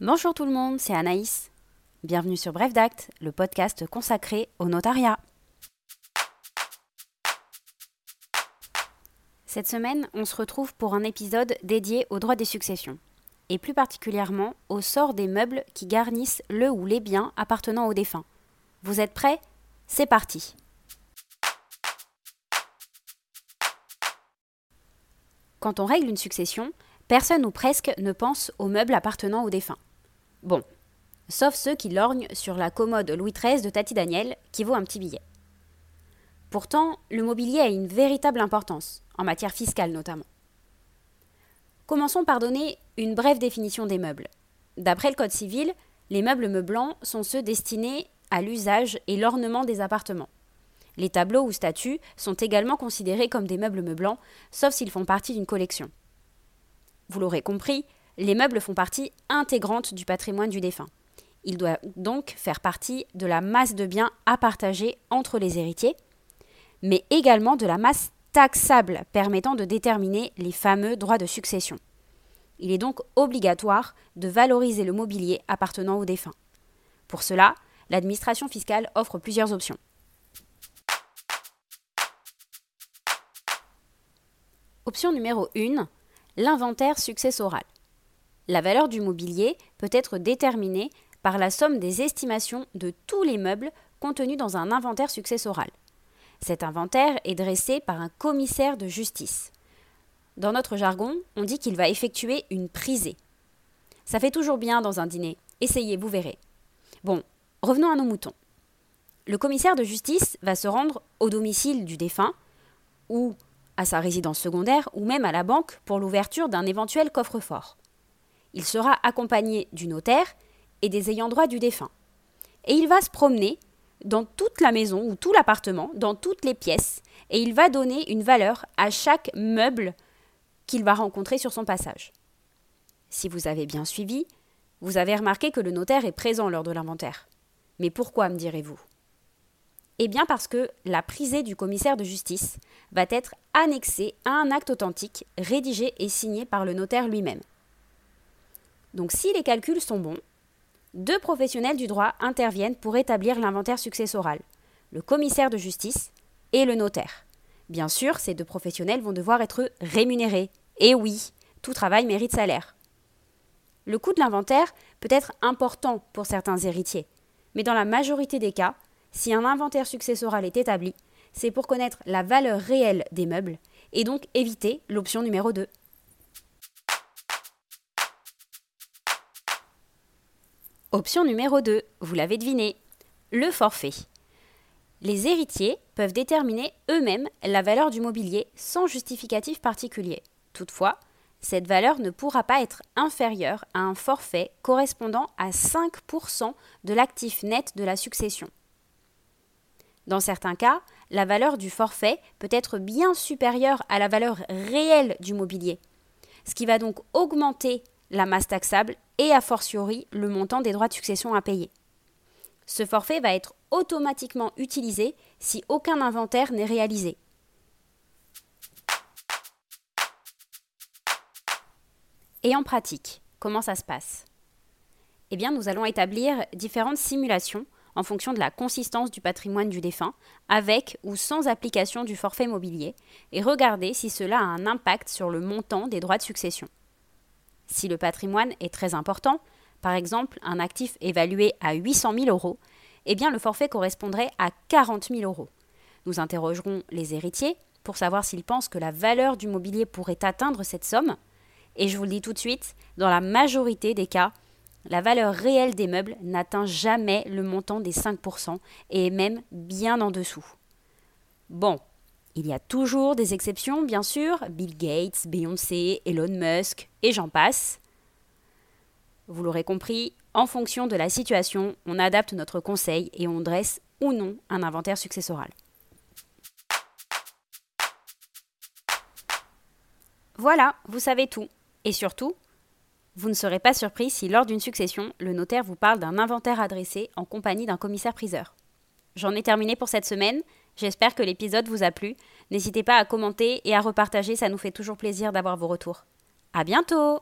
Bonjour tout le monde, c'est Anaïs. Bienvenue sur Bref d'Acte, le podcast consacré au notariat. Cette semaine, on se retrouve pour un épisode dédié au droit des successions, et plus particulièrement au sort des meubles qui garnissent le ou les biens appartenant aux défunts. Vous êtes prêts? C'est parti Quand on règle une succession, personne ou presque ne pense aux meubles appartenant aux défunts. Bon, sauf ceux qui lorgnent sur la commode Louis XIII de Tati Daniel, qui vaut un petit billet. Pourtant, le mobilier a une véritable importance, en matière fiscale notamment. Commençons par donner une brève définition des meubles. D'après le Code civil, les meubles meublants sont ceux destinés à l'usage et l'ornement des appartements. Les tableaux ou statues sont également considérés comme des meubles meublants, sauf s'ils font partie d'une collection. Vous l'aurez compris, les meubles font partie intégrante du patrimoine du défunt. Ils doivent donc faire partie de la masse de biens à partager entre les héritiers, mais également de la masse taxable permettant de déterminer les fameux droits de succession. Il est donc obligatoire de valoriser le mobilier appartenant au défunt. Pour cela, l'administration fiscale offre plusieurs options. Option numéro 1, l'inventaire successoral. La valeur du mobilier peut être déterminée par la somme des estimations de tous les meubles contenus dans un inventaire successoral. Cet inventaire est dressé par un commissaire de justice. Dans notre jargon, on dit qu'il va effectuer une prisée. Ça fait toujours bien dans un dîner. Essayez, vous verrez. Bon, revenons à nos moutons. Le commissaire de justice va se rendre au domicile du défunt, ou à sa résidence secondaire, ou même à la banque pour l'ouverture d'un éventuel coffre-fort il sera accompagné du notaire et des ayants droit du défunt. Et il va se promener dans toute la maison ou tout l'appartement, dans toutes les pièces, et il va donner une valeur à chaque meuble qu'il va rencontrer sur son passage. Si vous avez bien suivi, vous avez remarqué que le notaire est présent lors de l'inventaire. Mais pourquoi, me direz-vous? Eh bien parce que la prisée du commissaire de justice va être annexée à un acte authentique rédigé et signé par le notaire lui-même. Donc si les calculs sont bons, deux professionnels du droit interviennent pour établir l'inventaire successoral, le commissaire de justice et le notaire. Bien sûr, ces deux professionnels vont devoir être rémunérés. Et oui, tout travail mérite salaire. Le coût de l'inventaire peut être important pour certains héritiers, mais dans la majorité des cas, si un inventaire successoral est établi, c'est pour connaître la valeur réelle des meubles et donc éviter l'option numéro 2. Option numéro 2, vous l'avez deviné, le forfait. Les héritiers peuvent déterminer eux-mêmes la valeur du mobilier sans justificatif particulier. Toutefois, cette valeur ne pourra pas être inférieure à un forfait correspondant à 5% de l'actif net de la succession. Dans certains cas, la valeur du forfait peut être bien supérieure à la valeur réelle du mobilier, ce qui va donc augmenter la masse taxable et a fortiori le montant des droits de succession à payer. Ce forfait va être automatiquement utilisé si aucun inventaire n'est réalisé. Et en pratique, comment ça se passe? Eh bien, nous allons établir différentes simulations en fonction de la consistance du patrimoine du défunt, avec ou sans application du forfait mobilier, et regarder si cela a un impact sur le montant des droits de succession. Si le patrimoine est très important, par exemple un actif évalué à 800 000 euros, eh bien le forfait correspondrait à 40 000 euros. Nous interrogerons les héritiers pour savoir s'ils pensent que la valeur du mobilier pourrait atteindre cette somme. Et je vous le dis tout de suite, dans la majorité des cas, la valeur réelle des meubles n'atteint jamais le montant des 5% et est même bien en dessous. Bon, il y a toujours des exceptions, bien sûr, Bill Gates, Beyoncé, Elon Musk, et j'en passe. Vous l'aurez compris, en fonction de la situation, on adapte notre conseil et on dresse ou non un inventaire successoral. Voilà, vous savez tout. Et surtout, vous ne serez pas surpris si lors d'une succession, le notaire vous parle d'un inventaire adressé en compagnie d'un commissaire-priseur. J'en ai terminé pour cette semaine. J'espère que l'épisode vous a plu. N'hésitez pas à commenter et à repartager, ça nous fait toujours plaisir d'avoir vos retours. À bientôt!